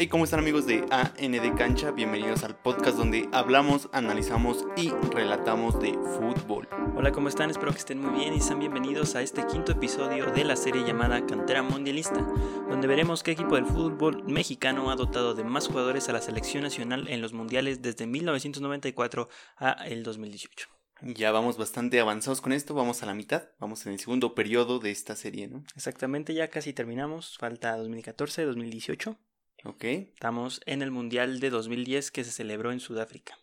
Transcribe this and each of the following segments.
Hey, ¿cómo están amigos de AND Cancha? Bienvenidos al podcast donde hablamos, analizamos y relatamos de fútbol. Hola, ¿cómo están? Espero que estén muy bien y sean bienvenidos a este quinto episodio de la serie llamada Cantera Mundialista, donde veremos qué equipo del fútbol mexicano ha dotado de más jugadores a la selección nacional en los mundiales desde 1994 a el 2018. Ya vamos bastante avanzados con esto, vamos a la mitad, vamos en el segundo periodo de esta serie, ¿no? Exactamente, ya casi terminamos, falta 2014, 2018. Ok. Estamos en el Mundial de 2010 que se celebró en Sudáfrica.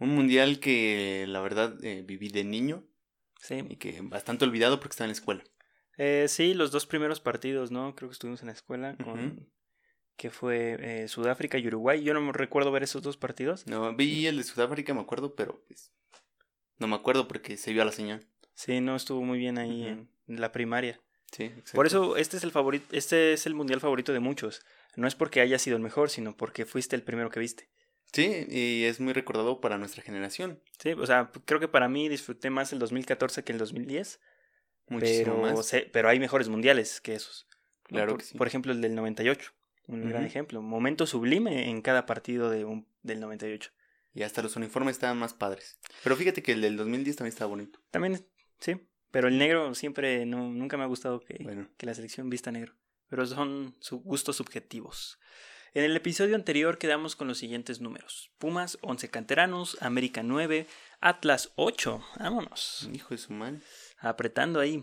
Un mundial que la verdad eh, viví de niño Sí. y que bastante olvidado porque estaba en la escuela. Eh, sí, los dos primeros partidos, ¿no? Creo que estuvimos en la escuela con... Que fue eh, Sudáfrica y Uruguay. Yo no me recuerdo ver esos dos partidos. No, vi el de Sudáfrica, me acuerdo, pero pues no me acuerdo porque se vio a la señal. Sí, no estuvo muy bien ahí en la primaria. Sí. Por eso este es el favorito, este es el mundial favorito de muchos. No es porque haya sido el mejor, sino porque fuiste el primero que viste. Sí, y es muy recordado para nuestra generación. Sí, o sea, creo que para mí disfruté más el 2014 que el 2010, Muchísimo pero, más. sé- pero hay mejores mundiales que esos. Claro por, que sí. por ejemplo, el del 98, un gran Ujú. ejemplo. Momento sublime en cada partido de un, del 98. Y hasta los uniformes estaban más padres. Pero fíjate que el del 2010 también estaba bonito. También, sí, pero el negro siempre no, nunca me ha gustado que, Bueno, que la selección vista negro. Pero son su- gustos subjetivos. En el episodio anterior quedamos con los siguientes números. Pumas 11 canteranos, América 9, Atlas 8. Vámonos. hijo de su madre. Apretando ahí.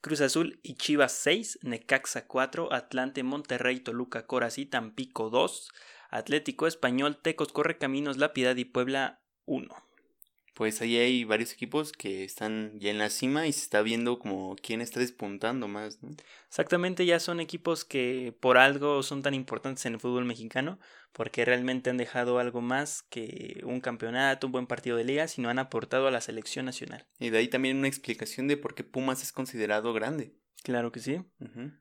Cruz Azul y Chivas 6, Necaxa 4, Atlante, Monterrey, Toluca, Coras y Tampico 2, Atlético Español, Tecos, Correcaminos, La Piedad y Puebla 1. Pues ahí hay varios equipos que están ya en la cima y se está viendo como quién está despuntando más, ¿no? Exactamente, ya son equipos que por algo son tan importantes en el fútbol mexicano, porque realmente han dejado algo más que un campeonato, un buen partido de liga, sino han aportado a la selección nacional. Y de ahí también una explicación de por qué Pumas es considerado grande. Claro que sí.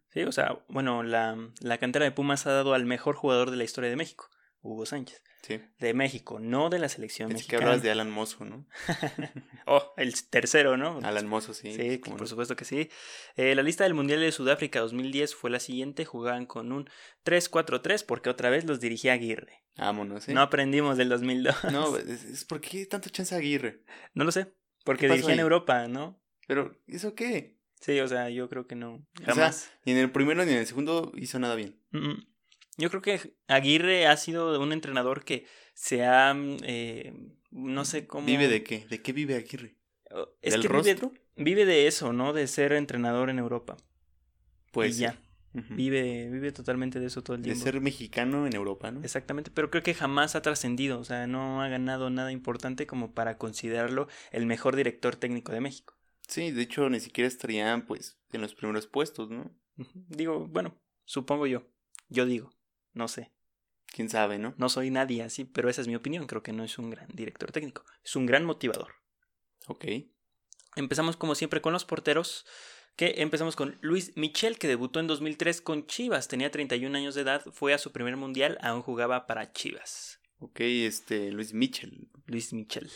Sí, o sea, bueno, la, la cantera de Pumas ha dado al mejor jugador de la historia de México, Hugo Sánchez. Sí. De México, no de la selección Es que mexicana. hablas de Alan Mozo, ¿no? Oh, el tercero, ¿no? Alan Mozo, sí. Sí, cómo por no. supuesto que sí. Eh, la lista del Mundial de Sudáfrica 2010 fue la siguiente. Jugaban con un 3-4-3 porque otra vez los dirigía Aguirre. Vámonos, ¿eh? No aprendimos del 2002. No, es, es ¿por qué tanta chance a Aguirre? No lo sé. Porque ¿Qué pasó dirigía en? Europa, ¿no? Pero, ¿eso qué? Sí, o sea, yo creo que no. O sea, Jamás. ni en el primero ni en el segundo hizo nada bien. Mm, mm. Yo creo que Aguirre ha sido un entrenador que se ha. mm, eh, no sé cómo. ¿Vive de qué? ¿De qué vive Aguirre? Oh, Es ¿Del que vive, rostro? vive de eso, ¿no? De ser entrenador en Europa. Pues y ya. Vive, vive totalmente de eso todo el De tiempo. ser mexicano en Europa, ¿no? Exactamente, pero creo que jamás ha trascendido, o sea, no ha ganado nada importante como para considerarlo el mejor director técnico de México. Sí, de hecho ni siquiera estarían pues en los primeros puestos, ¿no? Digo, bueno, supongo yo, yo digo, no sé, Quién sabe, ¿no? no soy nadie así, pero esa es mi opinión, creo que no es un gran director técnico, es un gran motivador. Ok. Empezamos como siempre con los porteros, que empezamos con Luis Michel, que debutó en 2003 con Chivas, tenía 31 años de edad, fue a su primer mundial, aún jugaba para Chivas. Ok, este, Luis Mitchell. Luis Michel,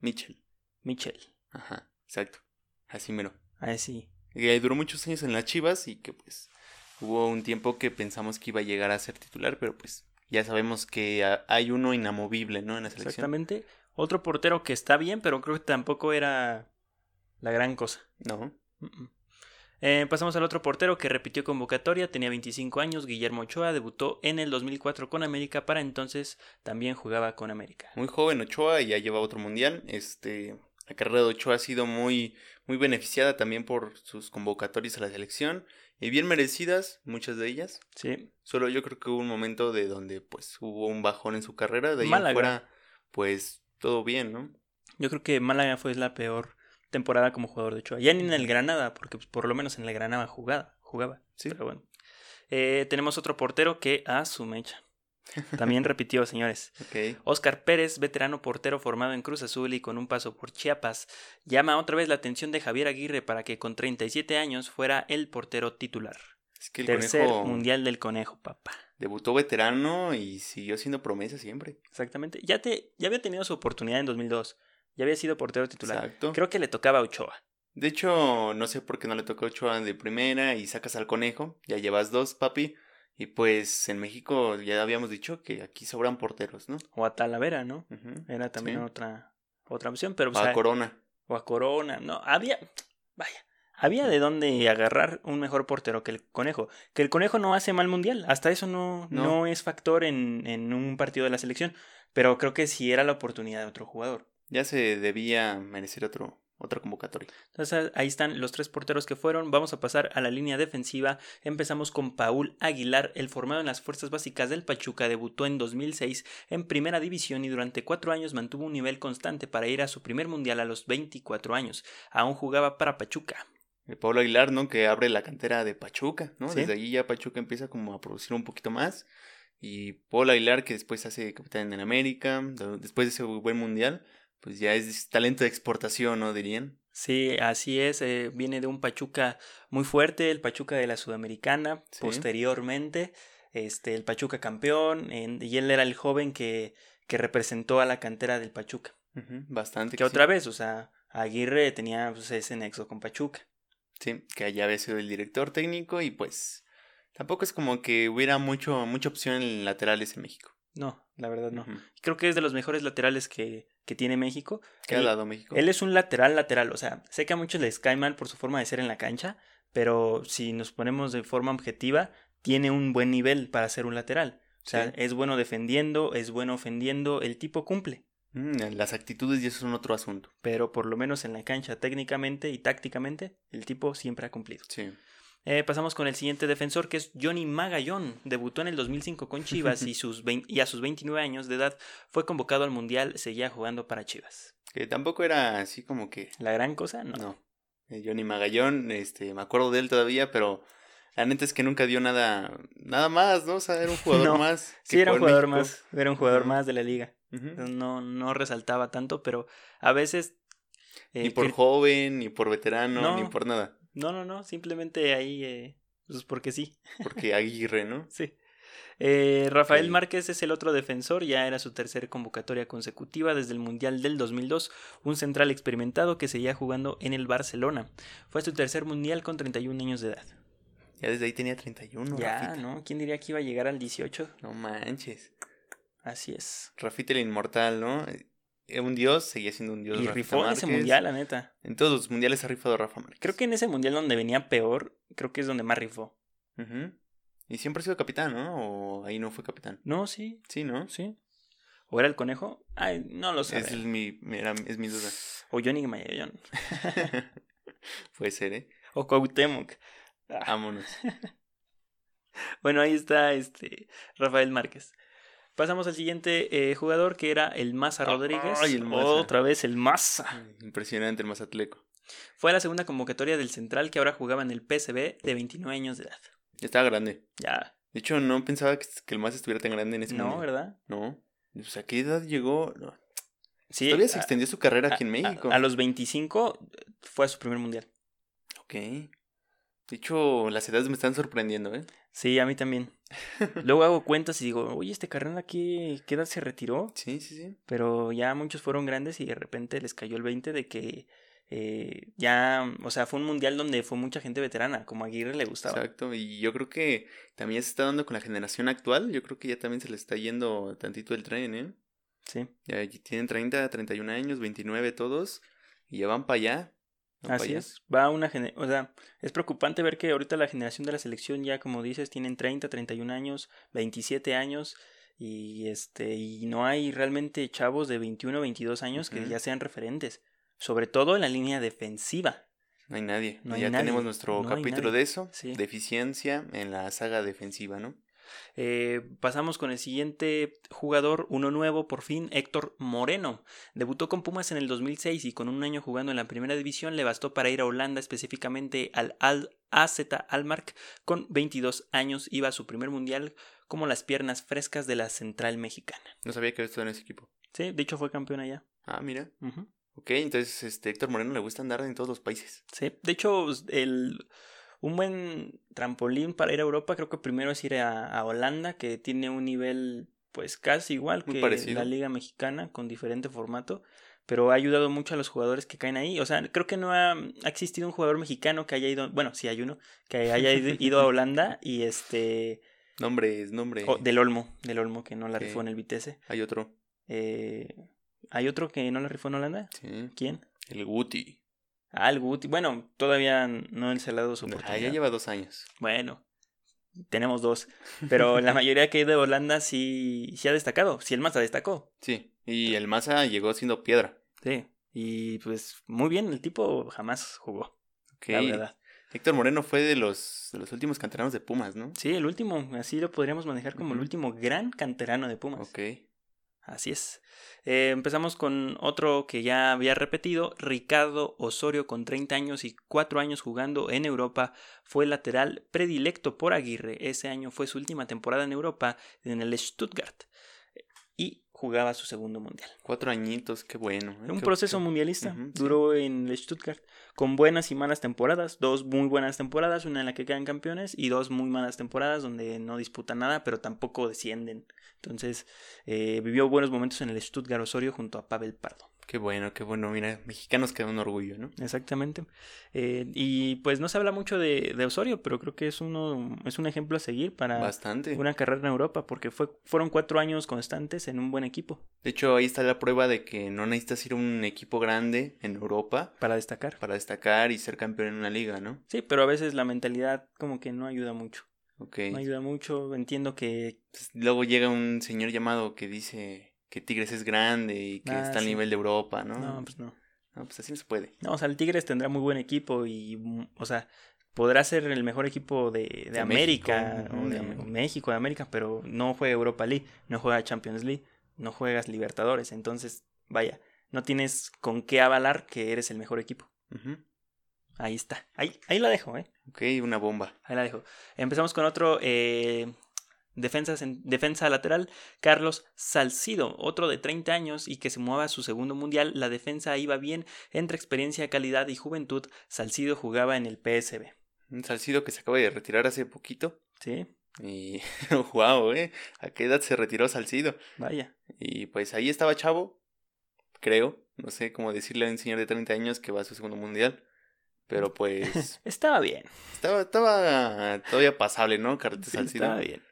Mitchell. Michel, Ajá, exacto. Así mero. así. Que duró muchos años en las Chivas y que pues hubo un tiempo que pensamos que iba a llegar a ser titular, pero pues ya sabemos que hay uno inamovible, ¿no? En la selección. Exactamente. Otro portero que está bien, pero creo que tampoco era la gran cosa. No. Eh, pasamos al otro portero que repitió convocatoria, tenía 25 años, Guillermo Ochoa, debutó en el 2004 con América, para entonces también jugaba con América. Muy joven Ochoa y ya lleva otro mundial. Este, la carrera de Ochoa ha sido muy, muy beneficiada también por sus convocatorias a la selección y bien merecidas, muchas de ellas. Sí, Solo yo creo que hubo un momento de donde pues hubo un bajón en su carrera, de ahí en Málaga. fuera pues todo bien, ¿no? yo creo que Málaga fue la peor temporada como jugador de Ochoa. Ya ni en el Granada, porque pues, por lo menos en el Granada jugaba, jugaba. Sí. Pero bueno. Eh, tenemos otro portero que a su mecha. También repitió, señores. Oscar Pérez, veterano portero formado en Cruz Azul y con un paso por Chiapas, llama otra vez la atención de Javier Aguirre para que con 37 años fuera el portero titular. Es que el Tercer conejo mundial del conejo, papá. debutó veterano y siguió siendo promesa siempre. Exactamente. Ya, te, ya había tenido su oportunidad en 2002. Ya había sido portero titular. Exacto. Creo que le tocaba a Ochoa. De hecho, no sé por qué no le tocó a Ochoa de primera y sacas al conejo. Ya llevas dos, papi. Y pues en México ya habíamos dicho que aquí sobran porteros, ¿no? O a Talavera, ¿no? Era también sí. otra, otra opción, pero... O a a- Corona. o a Corona, no, había, vaya, había de dónde agarrar un mejor portero que el conejo. Que el conejo no hace mal mundial, hasta eso no, no. No. es factor en, en un partido de la selección, pero creo que sí era la oportunidad de otro jugador. Ya se debía merecer otro, otra convocatoria. Entonces ahí están los tres porteros que fueron. Vamos a pasar a la línea defensiva. Empezamos con Paul Aguilar, el formado en las fuerzas básicas del Pachuca, debutó en 2006 en primera división y durante cuatro años mantuvo un nivel constante para ir a su primer mundial a los 24 años. Aún jugaba para Pachuca. El Pablo Aguilar, ¿no? Que abre la cantera de Pachuca, ¿no? Sí. Desde ahí ya Pachuca empieza como a producir un poquito más. Y Pablo Aguilar, que después hace capitán en América, de- después de ese buen mundial, pues ya es talento de exportación, ¿no? Dirían. Sí, así es. eh, viene de un Pachuca muy fuerte, el Pachuca de la Sudamericana. Sí. Posteriormente, este, el Pachuca campeón, en- y él era el joven que, que representó a la cantera del Pachuca. Bastante. Que otra vez, o sea, Aguirre tenía pues, ese nexo con Pachuca. Sí, que allá había sido el director técnico y pues tampoco es como que hubiera mucho, mucha opción en laterales en México. No, la verdad no. Creo que es de los mejores laterales que, que tiene México. ¿Qué ha dado México? Él es un lateral lateral, o sea, sé que a muchos les cae mal por su forma de ser en la cancha, pero si nos ponemos de forma objetiva, tiene un buen nivel para ser un lateral. O sea, Sí. es bueno defendiendo, es bueno ofendiendo, el tipo cumple, Mm, las actitudes y eso son otro asunto. pero por lo menos en la cancha técnicamente y tácticamente, el tipo siempre ha cumplido. Sí. Eh, pasamos con el siguiente defensor que es Johnny Magallón. Debutó en el 2005 con Chivas y, sus vein- y a sus 29 años de edad fue convocado al Mundial, seguía jugando para Chivas. Que tampoco era así como que La gran cosa, no. No. Eh, Johnny Magallón, este, me acuerdo de él todavía, pero la neta es que nunca dio nada, nada más, ¿no? O sea, era un jugador No, más. Sí, era un jugador México. más, era un jugador más de la liga. No, no resaltaba tanto, pero a veces... eh, Ni por que- joven, ni por veterano, No. ni por nada. No, no, no, simplemente ahí, eh, pues porque sí, Porque Aguirre, ¿no? sí. Eh, Rafael Ok. Márquez es el otro defensor, ya era su tercera convocatoria consecutiva desde el Mundial del 2002, un central experimentado que seguía jugando en el Barcelona. Fue su tercer Mundial con 31 años de edad. Ya desde ahí tenía 31, ya, Rafita. ¿no? ¿Quién diría que iba a llegar al 18? No manches. Así es. Rafita el inmortal, ¿no? Eh, Un dios, seguía siendo un dios. Y rifó en ese Márquez. Mundial, la neta. En todos los mundiales ha rifado Rafa Márquez. Creo que en ese Mundial donde venía peor, creo que es donde más rifó. Y siempre ha sido capitán, ¿no? O ahí no fue capitán. No, sí, Sí, ¿no? sí. ¿O era el conejo? Ay, no lo sé. Es mi, era- es mi duda. O Johnny Mayallón. Puede ser, ¿eh? O Cuauhtémoc. Ah, Vámonos. Bueno, ahí está este Rafael Márquez. Pasamos al siguiente eh, jugador que era el Maza Rodríguez. ay, el Maza. Otra vez el Maza. Impresionante el Mazatleco. Fue la segunda convocatoria del central que ahora jugaba en el PSB de 29 años de edad. Ya estaba grande. Ya. De hecho, no pensaba que, que el Maza estuviera tan grande en ese No, mundial. ¿verdad? No. O sea, ¿a qué edad llegó? No. Sí. Todavía se extendió su carrera aquí en México. A, a los 25 fue a su primer mundial. Ok. De hecho, las edades me están sorprendiendo, ¿eh? Sí, a mí también. Luego hago cuentas y digo, oye, este carnal ¿qué, qué edad se retiró? Sí, sí, sí. Pero ya muchos fueron grandes y de repente les cayó el 20 de que eh, ya, o sea, fue un mundial donde fue mucha gente veterana, como a Aguirre le gustaba. Exacto. Y yo creo que también se está dando con la generación actual. Yo creo que ya también se le está yendo tantito el tren, ¿eh? Sí, Ya tienen 30, 31 años, 29 todos. Y ya van para allá. Así es. Va una o sea, es preocupante ver que ahorita la generación de la selección ya, como dices, tienen 30, 31 años, 27 años y este y no hay realmente chavos de 21, 22 años que ya sean referentes, sobre todo en la línea defensiva. No hay nadie. No hay ya nadie. tenemos nuestro No capítulo de eso. Sí. Deficiencia en la saga defensiva, ¿no? Eh, pasamos con el siguiente jugador, uno nuevo por fin, Héctor Moreno. Debutó con Pumas en el 2006 y con un año jugando en la primera división le bastó para ir a Holanda, específicamente al Al AZ Almark. Con 22 años iba a su primer mundial como las piernas frescas de la central mexicana. No sabía que había estado en ese equipo. Sí, de hecho fue campeón allá. Ah, mira. Ujú. Ok, entonces este Héctor Moreno le gusta andar en todos los países. Sí, de hecho, el, un buen trampolín para ir a Europa creo que primero es ir a, a Holanda, que tiene un nivel pues casi igual Muy que parecido. la liga mexicana, con diferente formato, pero ha ayudado mucho a los jugadores que caen ahí. O sea, creo que no ha, ha existido un jugador mexicano que haya ido, bueno, sí hay uno, que haya ido, a Holanda y este... Nombre. Oh, del Olmo, del Olmo que no la rifó en el Vitesse. Hay otro. Eh, ¿Hay otro que no la rifó en Holanda? Sí. ¿Quién? El Guti. El Guti. Bueno, todavía no se le ha dado su Ah, ya lleva dos años. Bueno, tenemos dos. Pero la mayoría que hay de Holanda sí, sí ha destacado. Sí, el Maza destacó. Sí. Y el Maza llegó siendo piedra. Sí. Y pues muy bien, el tipo jamás jugó. Ok. La verdad. Héctor Moreno fue de los, de los últimos canteranos de Pumas, ¿no? Sí, el último, así lo podríamos manejar como el último gran canterano de Pumas. Ok. Así es. Eh, empezamos con otro que ya había repetido, Ricardo Osorio con 30 años y 4 años jugando en Europa, fue lateral predilecto por Aguirre. Ese año fue su última temporada en Europa en el Stuttgart y jugaba su segundo mundial. Cuatro añitos, qué bueno. ¿eh? Un Qué- proceso qué- mundialista. Duró en el Stuttgart con buenas y malas temporadas. Dos muy buenas temporadas, una en la que quedan campeones, y dos muy malas temporadas donde no disputan nada, pero tampoco descienden. Entonces, eh, vivió buenos momentos en el Stuttgart Osorio junto a Pavel Pardo. Qué bueno, qué bueno. Mira, mexicanos queda un orgullo, ¿no? Exactamente. Eh, y pues no se habla mucho de, de Osorio, pero creo que es uno es un ejemplo a seguir para Bastante. una carrera en Europa, porque fue, fueron cuatro años constantes en un buen equipo De hecho, ahí está la prueba de que no necesitas ir a un equipo grande en Europa para destacar. para destacar y ser campeón en una liga, ¿no? Sí, pero a veces la mentalidad como que no ayuda mucho. Ok. No ayuda mucho. Entiendo que Pues, luego llega un señor llamado que dice que Tigres es grande y que Ah, está al sí. nivel de Europa, ¿no? no, pues no. No, pues así no se puede. No, o sea, el Tigres tendrá muy buen equipo y, mm, o sea, podrá ser el mejor equipo de, de, De América México, o de México, de América, pero no juega Europa League, no juega Champions League, no juegas Libertadores. Entonces, vaya, no tienes con qué avalar que eres el mejor equipo. Ujú. Ahí está. Ahí, ahí la dejo, ¿eh? Ok, una bomba. Ahí la dejo. Empezamos con otro eh, defensa, lateral, Carlos Salcido, otro de 30 años y que se mueva a su segundo mundial. La defensa iba bien entre experiencia, calidad y juventud. Salcido jugaba en el PSB. Un Salcido que se acaba de retirar hace poquito. Sí, Y wow, ¿eh? ¿A qué edad se retiró Salcido? vaya. Y pues ahí estaba Chavo, creo. No sé cómo decirle a un señor de 30 años que va a su segundo mundial. Pero pues Estaba bien. estaba, estaba todavía pasable, ¿no? Carrete Sí, Salcido. estaba bien.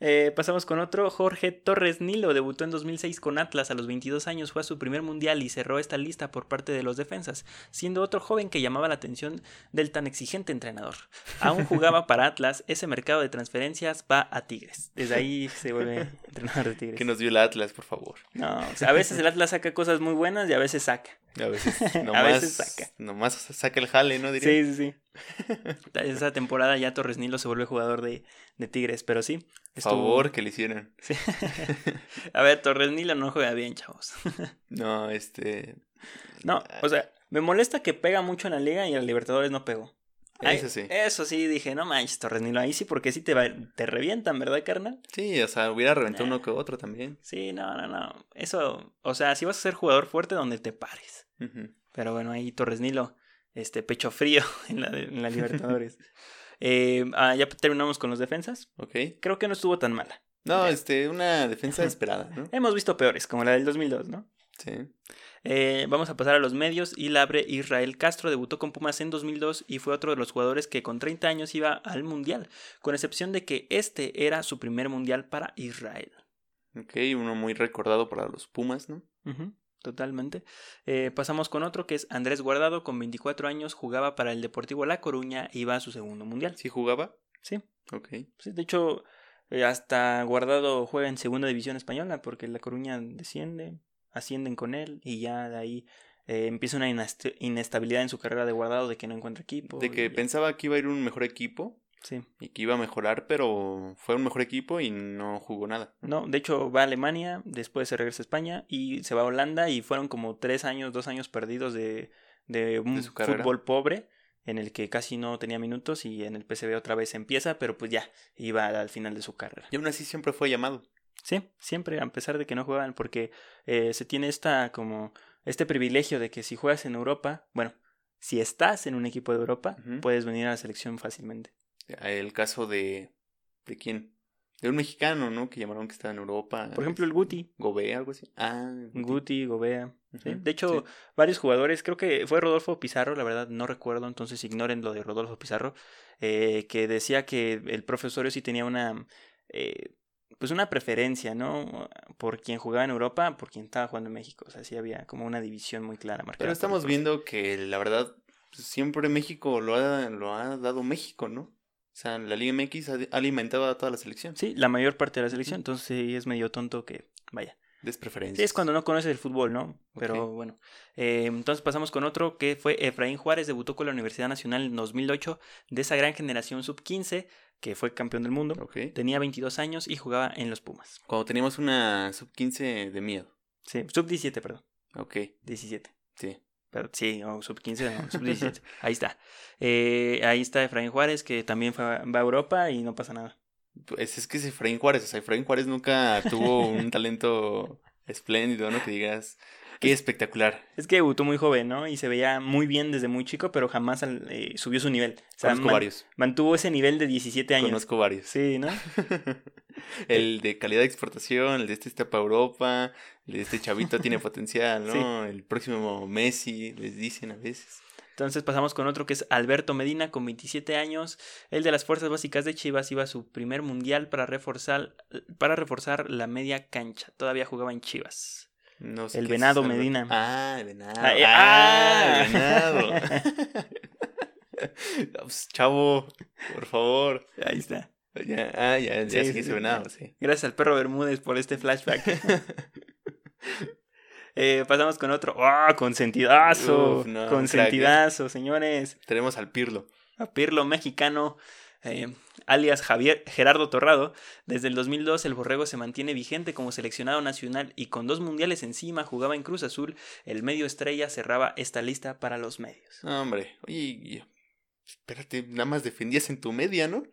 Eh, pasamos con otro, Jorge Torres Nilo, debutó en 2006 con Atlas, a los 22 años fue a su primer mundial y cerró esta lista por parte de los defensas, siendo otro joven que llamaba la atención del tan exigente entrenador. Aún jugaba para Atlas, ese mercado de transferencias va a Tigres, desde ahí se vuelve entrenador de Tigres. Que nos dio el Atlas, por favor. No, o sea, a veces el Atlas saca cosas muy buenas y a veces saca. A veces A nomás, veces saca. nomás saca el jale, ¿no? Diría. Sí, sí, sí. Esa temporada ya Torres Nilo se vuelve jugador de, de Tigres, pero sí. estuvo- Favor que le hicieran. Sí. A ver, Torres Nilo no juega bien, chavos. No, este. No, o sea, me molesta que pega mucho en la liga y en Libertadores no pegó. Ay, Eso sí. Eso sí, dije, no manches, Torres Nilo, ahí sí, porque sí te, va- te revientan, ¿verdad, carnal? Sí, o sea, hubiera reventado Nah. uno que otro también. Sí, no, no, no. Eso, o sea, si vas a ser jugador fuerte, donde te pares. Pero bueno, ahí Torres Nilo, este, pecho frío en la, en la Libertadores. Eh, ah, ya terminamos con los defensas. Ok. Creo que no estuvo tan mala. No, este, una defensa esperada, ¿no? Hemos visto peores, como la del 2002, ¿no? Sí. Eh, vamos a pasar a los medios y la abre Israel Castro debutó con Pumas en 2002 y fue otro de los jugadores que con 30 años iba al Mundial, con excepción de que este era su primer Mundial para Israel. Ok, uno muy recordado para los Pumas, ¿no? Totalmente. Eh, pasamos con otro que es Andrés Guardado, con 24 años jugaba para el Deportivo La Coruña y iba a su segundo Mundial. ¿Sí jugaba? Sí, Ok. sí, de hecho eh, hasta Guardado juega en segunda división española porque La Coruña desciende, ascienden con él y ya de ahí eh, empieza una inest- inestabilidad en su carrera de Guardado de que no encuentra equipo. De que pensaba que iba a ir un mejor equipo Sí. y que iba a mejorar, pero fue un mejor equipo y no jugó nada. No, de hecho va a Alemania, después se regresa a España y se va a Holanda y fueron como tres años, dos años perdidos de, de un De su carrera. fútbol pobre en el que casi no tenía minutos y en el PSV otra vez empieza, pero pues ya iba al final de su carrera. Y aún así siempre fue llamado. Sí, siempre, a pesar de que no juegan, porque eh, se tiene esta como este privilegio de que si juegas en Europa, bueno, si estás en un equipo de Europa, puedes venir a la selección fácilmente. El caso de. ¿De quién? De un mexicano, ¿no? Que llamaron que estaba en Europa. Por ejemplo, el Guti. Gobea, algo así. Ah, Guti, Guti Gobea. De hecho, sí. varios jugadores, creo que fue Rodolfo Pizarro, la verdad no recuerdo, entonces ignoren lo de Rodolfo Pizarro, eh, que decía que el profesorio sí tenía una, eh, pues una preferencia, ¿no? Por quien jugaba en Europa, por quien estaba jugando en México. O sea, sí había como una división muy clara marcada. Pero estamos viendo que la verdad, siempre México lo ha, lo ha dado México, ¿no? O sea, la Liga MX alimentado a toda la selección. Sí, la mayor parte de la selección, entonces sí es medio tonto que, vaya. Despreferencias. Sí, es cuando no conoces el fútbol, ¿no? Pero bueno. Eh, entonces pasamos con otro que fue Efraín Juárez, debutó con la Universidad Nacional en 2008, de esa gran generación sub-15, que fue campeón del mundo. Tenía 22 años y jugaba en los Pumas. Cuando teníamos una sub-15 de miedo. Sí, sub-17, perdón. Ok, 17. sí. Pero, sí, o sub-15, no, sub-17. ahí está. Eh, ahí está Efraín Juárez, que también fue, va a Europa y no pasa nada. Pues es que es Efraín Juárez. O sea, Efraín Juárez nunca tuvo un talento espléndido, ¿no? Que digas, qué espectacular. Es que debutó muy joven, ¿no? Y se veía muy bien desde muy chico, pero jamás eh, subió su nivel. O sea, Conozco man- varios. mantuvo ese nivel de 17 años. Conozco varios. Sí, ¿no? el de calidad de exportación, el de este está para Europa, el de este chavito tiene potencial, ¿no? El próximo Messi, les dicen a veces. Entonces pasamos con otro que es Alberto Medina con 27 años. El de las fuerzas básicas de Chivas iba a su primer mundial para reforzar, para reforzar la media cancha. Todavía jugaba en Chivas. No sé El es Venado. Medina. Ah, el venado. Ah, Ah, el venado. Pues, Chavo, por favor. Ahí está. Ya, ah, ya, ya Sí, sí, sí. el venado, sí. Gracias al perro Bermúdez por este flashback. Eh, pasamos con otro. ¡Ah! consentidazo. Uf, no, consentidazo, señores. Tenemos al Pirlo. A Pirlo mexicano, eh, alias Javier Gerardo Torrado. Desde el 2002 el Borrego se mantiene vigente como seleccionado nacional y con dos mundiales encima jugaba en Cruz Azul. El medio estrella cerraba esta lista para los medios. Hombre, oye, espérate, nada más defendías en tu media, ¿no?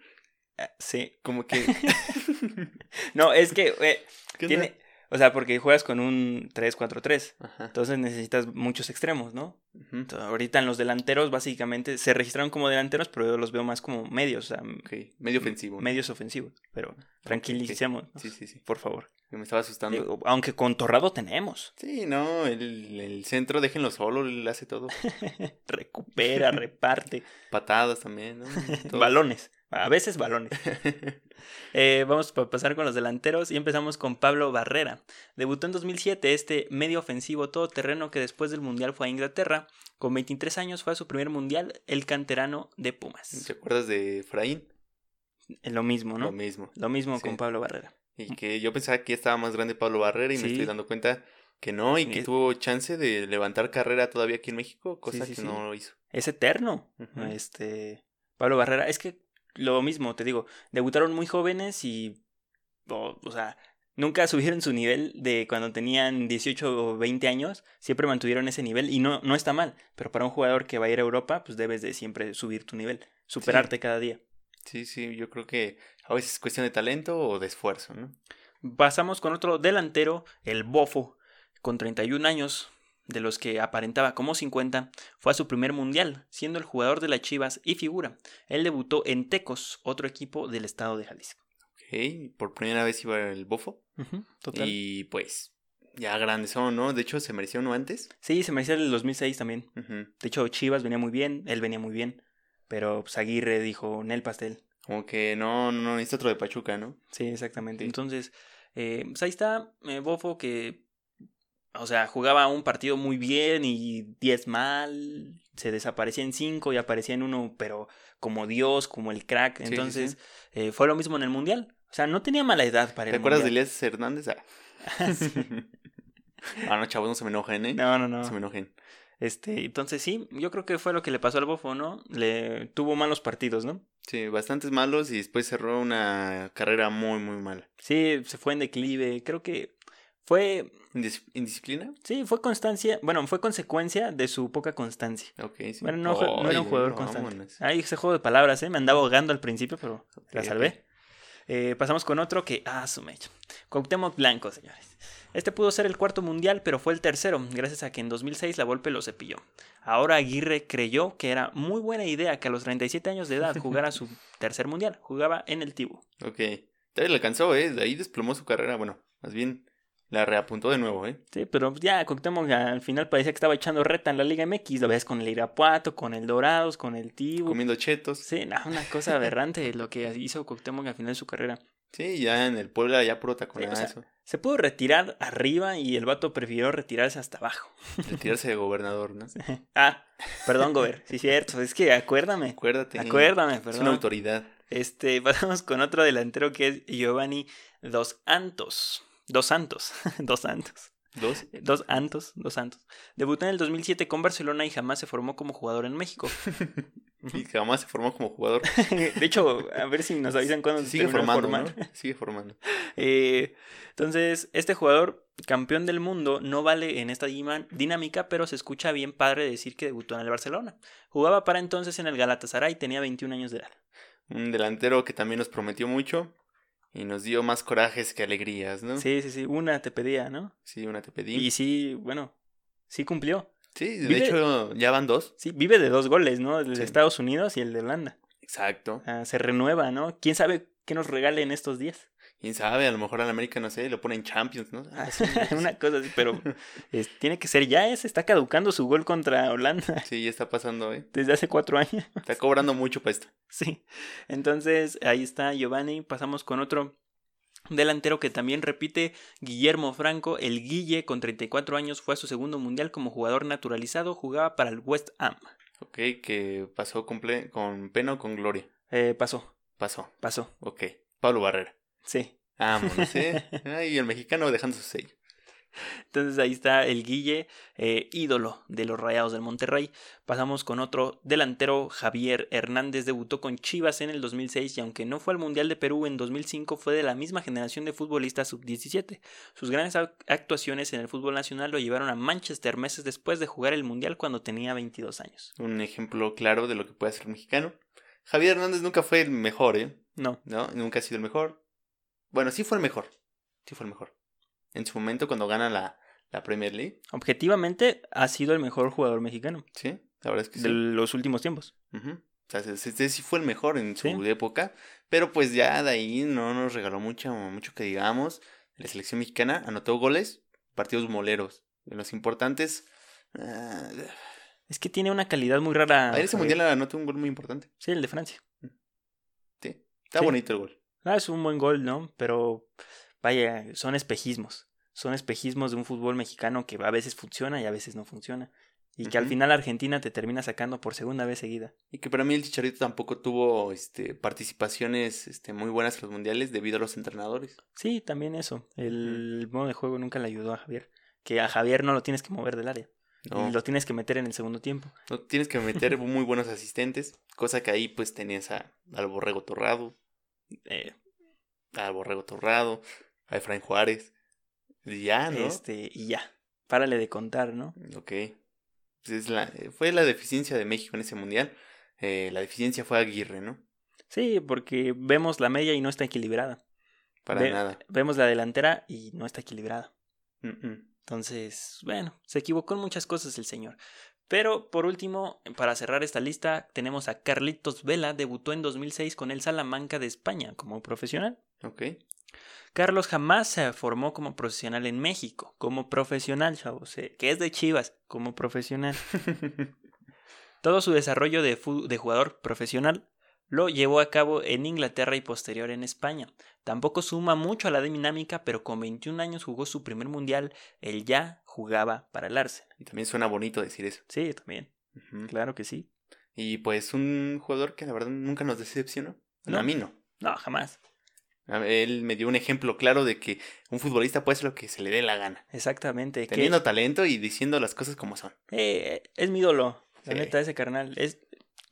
Ah, sí. Como que... No, es que eh, tiene... O sea, porque juegas con un 3-4-3. Ajá. Entonces necesitas muchos extremos, ¿no? Entonces, ahorita en los delanteros básicamente se registraron como delanteros, pero yo los veo más como medios, o sea, medio ofensivo. ¿no? medios ofensivos. Pero tranquilicemos, Sí, sí, sí. por favor. Me estaba asustando. Aunque con Torrado tenemos. Sí, no, el, el centro déjenlo solo, él hace todo. Recupera, reparte. Patadas también, ¿no? Todo. Balones. A veces balones. Eh, vamos a pasar con los delanteros y empezamos con Pablo Barrera. Debutó en 2007 este medio ofensivo todoterreno que después del Mundial fue a Inglaterra. Con 23 años fue a su primer Mundial, el canterano de Pumas. ¿Te acuerdas de Efraín? Es Lo mismo, ¿no? Lo mismo. Lo mismo Sí. con Pablo Barrera. Y que yo pensaba que estaba más grande Pablo Barrera y me estoy dando cuenta que no, y que tuvo chance de levantar carrera todavía aquí en México, cosa sí, que no lo hizo. Es eterno. Este. Pablo Barrera. Es que lo mismo, te digo. Debutaron muy jóvenes y. O, o sea. Nunca subieron su nivel de cuando tenían 18 o 20 años. Siempre mantuvieron ese nivel y no, no está mal. Pero para un jugador que va a ir a Europa, pues debes de siempre subir tu nivel. Superarte cada día. Sí, sí, yo creo que a veces es cuestión de talento o de esfuerzo, ¿no? Pasamos con otro delantero, el Bofo, con 31 años, de los que aparentaba como 50, fue a su primer mundial, siendo el jugador de las Chivas y figura. Él debutó en Tecos, otro equipo del estado de Jalisco. Ok, por primera vez iba el bofo. total. Y pues, ya grandes son, ¿no? De hecho, se merecía uno antes. Sí, se merecía el 2006 también. De hecho, Chivas venía muy bien, él venía muy bien, pero pues, Aguirre dijo, Nel Pastel. Como que no, no, no, necesita otro de Pachuca, ¿no? Sí, exactamente. Sí. Entonces, eh, pues ahí está eh, Bofo que, o sea, jugaba un partido muy bien y 10 mal, se desaparecía en 5 y aparecía en uno, pero como Dios, como el crack. Sí, sí, Entonces, sí. eh, fue lo mismo en el Mundial. O sea, no tenía mala edad para ¿Te el acuerdas de. Elías Hernández? Ah. ah, no, chavos, no se me enojen, ¿eh? No, no, No se me no. enojen. Este, entonces sí, yo creo que fue lo que le pasó al Bofo, ¿no? Le tuvo malos partidos, ¿no? Sí, bastantes malos y después cerró una carrera muy, muy mala. Sí, se fue en declive. Creo que fue, Indis- ¿Indisciplina? sí, fue constancia, bueno, fue consecuencia de su poca constancia. Ok, sí. Bueno, no, no era un jugador constante. vámonos. Ahí ese juego de palabras, ¿eh? Me andaba ahogando al principio, pero la salvé. Eh, pasamos con otro que... Ah, su mecha. Cuauhtémoc Blanco, señores. Este pudo ser el cuarto mundial, pero fue el tercero, gracias a que en 2006 la Volpe lo cepilló. Ahora Aguirre creyó que era muy buena idea que a los 37 años de edad jugara su tercer mundial. Jugaba en el Tibu. Ok. Todavía le alcanzó, ¿eh? De ahí desplomó su carrera. Bueno, más bien la reapuntó de nuevo, ¿eh? Sí, pero ya Cuauhtémoc al final parecía que estaba echando reta en la Liga MX. Lo ves con el Irapuato, con el Dorados, con el Tibu. Comiendo chetos. Sí, no, una cosa aberrante lo que hizo Cuauhtémoc al final de su carrera. Sí, ya en el Puebla ya puro Sí, taconada o sea, eso. Se pudo retirar arriba y el vato prefirió retirarse hasta abajo. Retirarse de gobernador, ¿no? ah, perdón, Gober. Sí, cierto. Es que acuérdame. Acuérdate. Acuérdame, Es una perdón. autoridad. Este, pasamos con otro delantero que es Giovanni Dos Santos. Dos Santos. Dos Santos. Dos. Dos Santos. Dos Santos. Debutó en el 2007 con Barcelona y jamás se formó como jugador en México. Y jamás se formó como jugador. De hecho, a ver si nos avisan cuándo sigue formando, formar. ¿no? Sigue formando. Eh, entonces, este jugador, campeón del mundo, no vale en esta dinámica, pero se escucha bien padre decir que debutó en el Barcelona. Jugaba para entonces en el Galatasaray, tenía 21 años de edad. Un delantero que también nos prometió mucho y nos dio más corajes que alegrías, ¿no? Sí, sí, sí, una te pedía, ¿no? Sí, una te pedí. Y sí, bueno, sí cumplió. Sí, de vive- hecho ya van dos. Sí, vive de dos goles, ¿no? El de Sí. Estados Unidos y el de Holanda. Exacto. Ah, se renueva, ¿no? ¿Quién sabe qué nos regale en estos días? Quién sabe, a lo mejor al América, no sé, lo ponen Champions, ¿no? Ah, sí, Una cosa así, pero es- tiene que ser ya, se está caducando su gol contra Holanda sí, ya está pasando, ¿eh? desde hace cuatro años. Está cobrando mucho para esto. Sí. Entonces, ahí está Giovanni. Pasamos con otro delantero que también repite, Guillermo Franco. El Guille, con 34 años, fue a su segundo mundial como jugador naturalizado. Jugaba para el West Ham. Ok, que pasó con, con pena o con gloria. Eh, pasó, Pasó. pasó. Ok. Pablo Barrera. Sí. Vámonos, ¿eh? Ay, el mexicano dejando su sello. Entonces ahí está el Guille, eh, ídolo de los Rayados del Monterrey. Pasamos con otro delantero, Javier Hernández, debutó con Chivas en el 2006 y aunque no fue al Mundial de Perú en 2005, fue de la misma generación de futbolistas sub-17. Sus grandes ac- actuaciones en el fútbol nacional lo llevaron a Manchester meses después de jugar el Mundial cuando tenía 22 años. Un ejemplo claro de lo que puede hacer un mexicano. Javier Hernández nunca fue el mejor, ¿eh? No, No, nunca ha sido el mejor. Bueno, sí fue el mejor. Sí fue el mejor. En su momento cuando gana la, la Premier League. objetivamente ha sido el mejor jugador mexicano Sí, la verdad es que sí. de los últimos tiempos. O sea, este sí fue el mejor en su Sí. época. Pero pues ya de ahí no nos regaló mucho, mucho que digamos. La selección mexicana anotó goles, partidos moleros. En los importantes. ah, Es que tiene una calidad muy rara. a ese mundial anotó un gol muy importante. Sí, el de Francia. Sí. Está Sí. bonito el gol. Ah, es un buen gol, ¿no? Pero vaya, son espejismos. Son espejismos de un fútbol mexicano que a veces funciona y a veces no funciona. Y que al final Argentina te termina sacando por segunda vez seguida. Y que para mí el Chicharito tampoco tuvo este, participaciones este, muy buenas en los mundiales debido a los entrenadores. Sí, también eso. El modo de juego nunca le ayudó a Javier. Que a Javier no lo tienes que mover del área. No, Lo tienes que meter en el segundo tiempo. no tienes que meter muy buenos asistentes, cosa que ahí pues tenías a, al Borrego Torrado, Eh, al Borrego Torrado, a Efraín Juárez. Y ya, ¿no? Este, y ya. Párale de contar, ¿no? Ok. Es la, fue la deficiencia de México en ese mundial. Eh, la deficiencia fue Aguirre, ¿no? Sí, porque vemos la media y no está equilibrada. Para Ve- nada. Vemos la delantera y no está equilibrada. Mm, mm. Entonces, bueno, se equivocó en muchas cosas el señor. Pero por último, para cerrar esta lista, tenemos a Carlitos Vela, debutó en 2006 con el Salamanca de España como profesional. Ok. Carlos jamás se formó como profesional en México, como profesional, chavos, eh, que es de Chivas, como profesional. Todo su desarrollo de, de jugador profesional lo llevó a cabo en Inglaterra y posterior en España. Tampoco suma mucho a la dinámica, pero con 21 años jugó su primer mundial. Él ya jugaba para el Arsenal. y también suena bonito decir eso. Sí, también. Claro que sí. Y pues un jugador que la verdad nunca nos decepcionó. No. A mí no. No, jamás. Él me dio un ejemplo claro de que un futbolista puede hacer lo que se le dé la gana. Exactamente. que- Teniendo talento y diciendo las cosas como son. Eh, es mi ídolo. La Sí. neta, ese carnal. Es,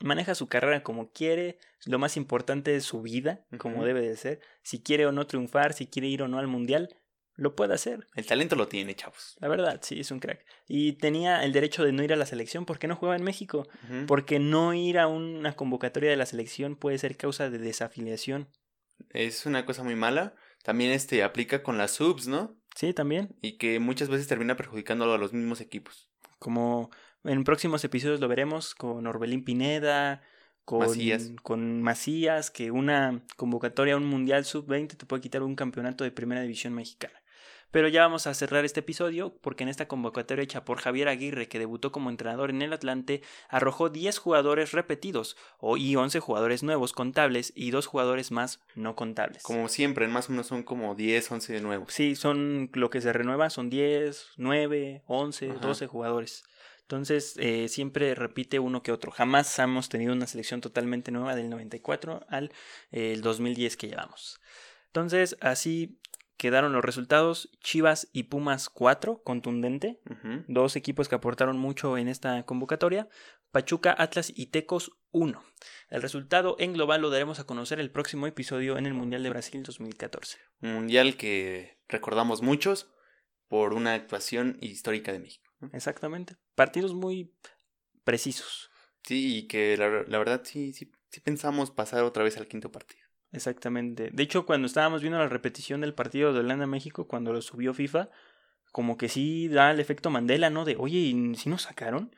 maneja su carrera como quiere. Lo más importante es su vida, como debe de ser. Si quiere o no triunfar, si quiere ir o no al mundial, lo puede hacer. El talento lo tiene, chavos. La verdad, sí, es un crack. Y tenía el derecho de no ir a la selección porque no juega en México. Porque no ir a una convocatoria de la selección puede ser causa de desafiliación. Es una cosa muy mala. También este aplica con las subs, ¿no? Sí, también. Y que muchas veces termina perjudicándolo a los mismos equipos. Como en próximos episodios lo veremos con Orbelín Pineda, con Macías. con Macías, que una convocatoria a un Mundial Sub-20 te puede quitar un campeonato de Primera División Mexicana. Pero ya vamos a cerrar este episodio porque en esta convocatoria hecha por Javier Aguirre, que debutó como entrenador en el Atlante, arrojó 10 jugadores repetidos o, y 11 jugadores nuevos contables y dos jugadores más no contables. Como siempre, más o menos son como 10, 11 nuevos. Sí, son lo que se renueva, son 10, 9, 11, Ajá. 12 jugadores. Entonces, eh, siempre repite uno que otro. Jamás hemos tenido una selección totalmente nueva del 94 al eh, el 2010 que llevamos. Entonces, así quedaron los resultados. Chivas y Pumas 4, contundente. Dos equipos que aportaron mucho en esta convocatoria. Pachuca, Atlas y Tecos 1. El resultado en global lo daremos a conocer el próximo episodio en el Mundial de Brasil 2014. Un mundial que recordamos muchos por una actuación histórica de México. Exactamente. Partidos muy precisos. Sí, y que la, la verdad sí, sí, sí pensamos pasar otra vez al quinto partido. Exactamente. De hecho, cuando estábamos viendo la repetición del partido de Holanda-México, cuando lo subió FIFA, como que sí da el efecto Mandela, ¿no? De, oye, ¿y si nos sacaron?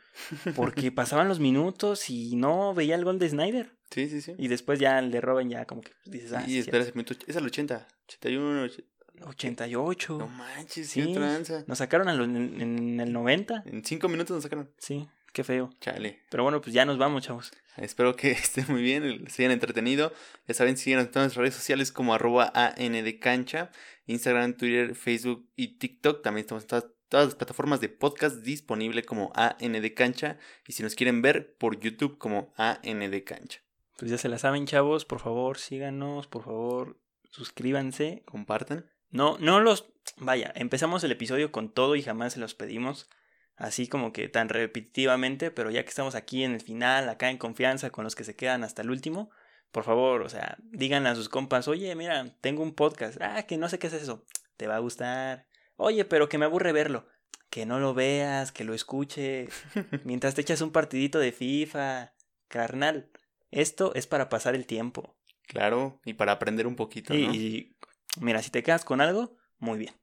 Porque pasaban los minutos y no veía el gol de Snyder. Sí, sí, sí. Y después ya le roban ya como que dices, ah, y sí, espera ese minuto. Es al 80, 81, 80. 88. No manches, Sí. tranza. Nos sacaron lo- en, en el 90. En cinco minutos nos sacaron. Sí, qué feo. Chale. Pero bueno, pues ya nos vamos, chavos. Espero que estén muy bien, se hayan entretenido. Ya saben, síganos en todas nuestras redes sociales como arroba ANDcancha, Instagram, Twitter, Facebook y TikTok. También estamos en todas, todas las plataformas de podcast disponible como ANDcancha. Y si nos quieren ver por YouTube como ANDcancha. Pues ya se la saben, chavos. Por favor, síganos. Por favor, suscríbanse. Compartan. No, no los. Vaya, empezamos el episodio con todo y jamás se los pedimos. Así como que tan repetitivamente, pero ya que estamos aquí en el final, acá en confianza, con los que se quedan hasta el último, por favor, o sea, díganle a sus compas, oye, mira, tengo un podcast. Ah, que no sé qué es eso. Te va a gustar. Oye, pero que me aburre verlo. Que no lo veas, que lo escuches. Mientras te echas un partidito de FIFA. Carnal, esto es para pasar el tiempo. Claro, y para aprender un poquito, ¿no? y mira, si te quedas con algo, muy bien.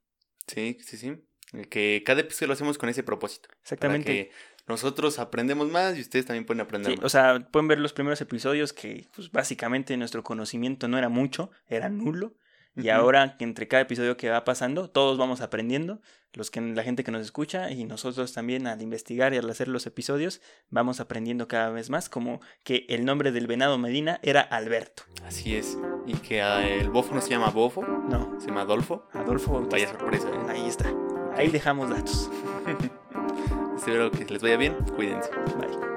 Sí, sí, sí. Que cada episodio lo hacemos con ese propósito. Para Exactamente. que nosotros aprendemos más y ustedes también pueden aprender Sí, más. o sea, pueden ver los primeros episodios que pues, básicamente nuestro conocimiento no era mucho, era nulo. Y ahora que entre cada episodio que va pasando, todos vamos aprendiendo, los que la gente que nos escucha y nosotros también al investigar y al hacer los episodios, vamos aprendiendo cada vez más, como que el nombre del venado Medina era Alberto. Así es. Y que ah, el bofo no se llama bofo, No, se llama Adolfo. Adolfo Bautista. Vaya sorpresa. ¿eh? Ahí está. Ahí dejamos datos. Espero que les vaya bien. Cuídense. Bye.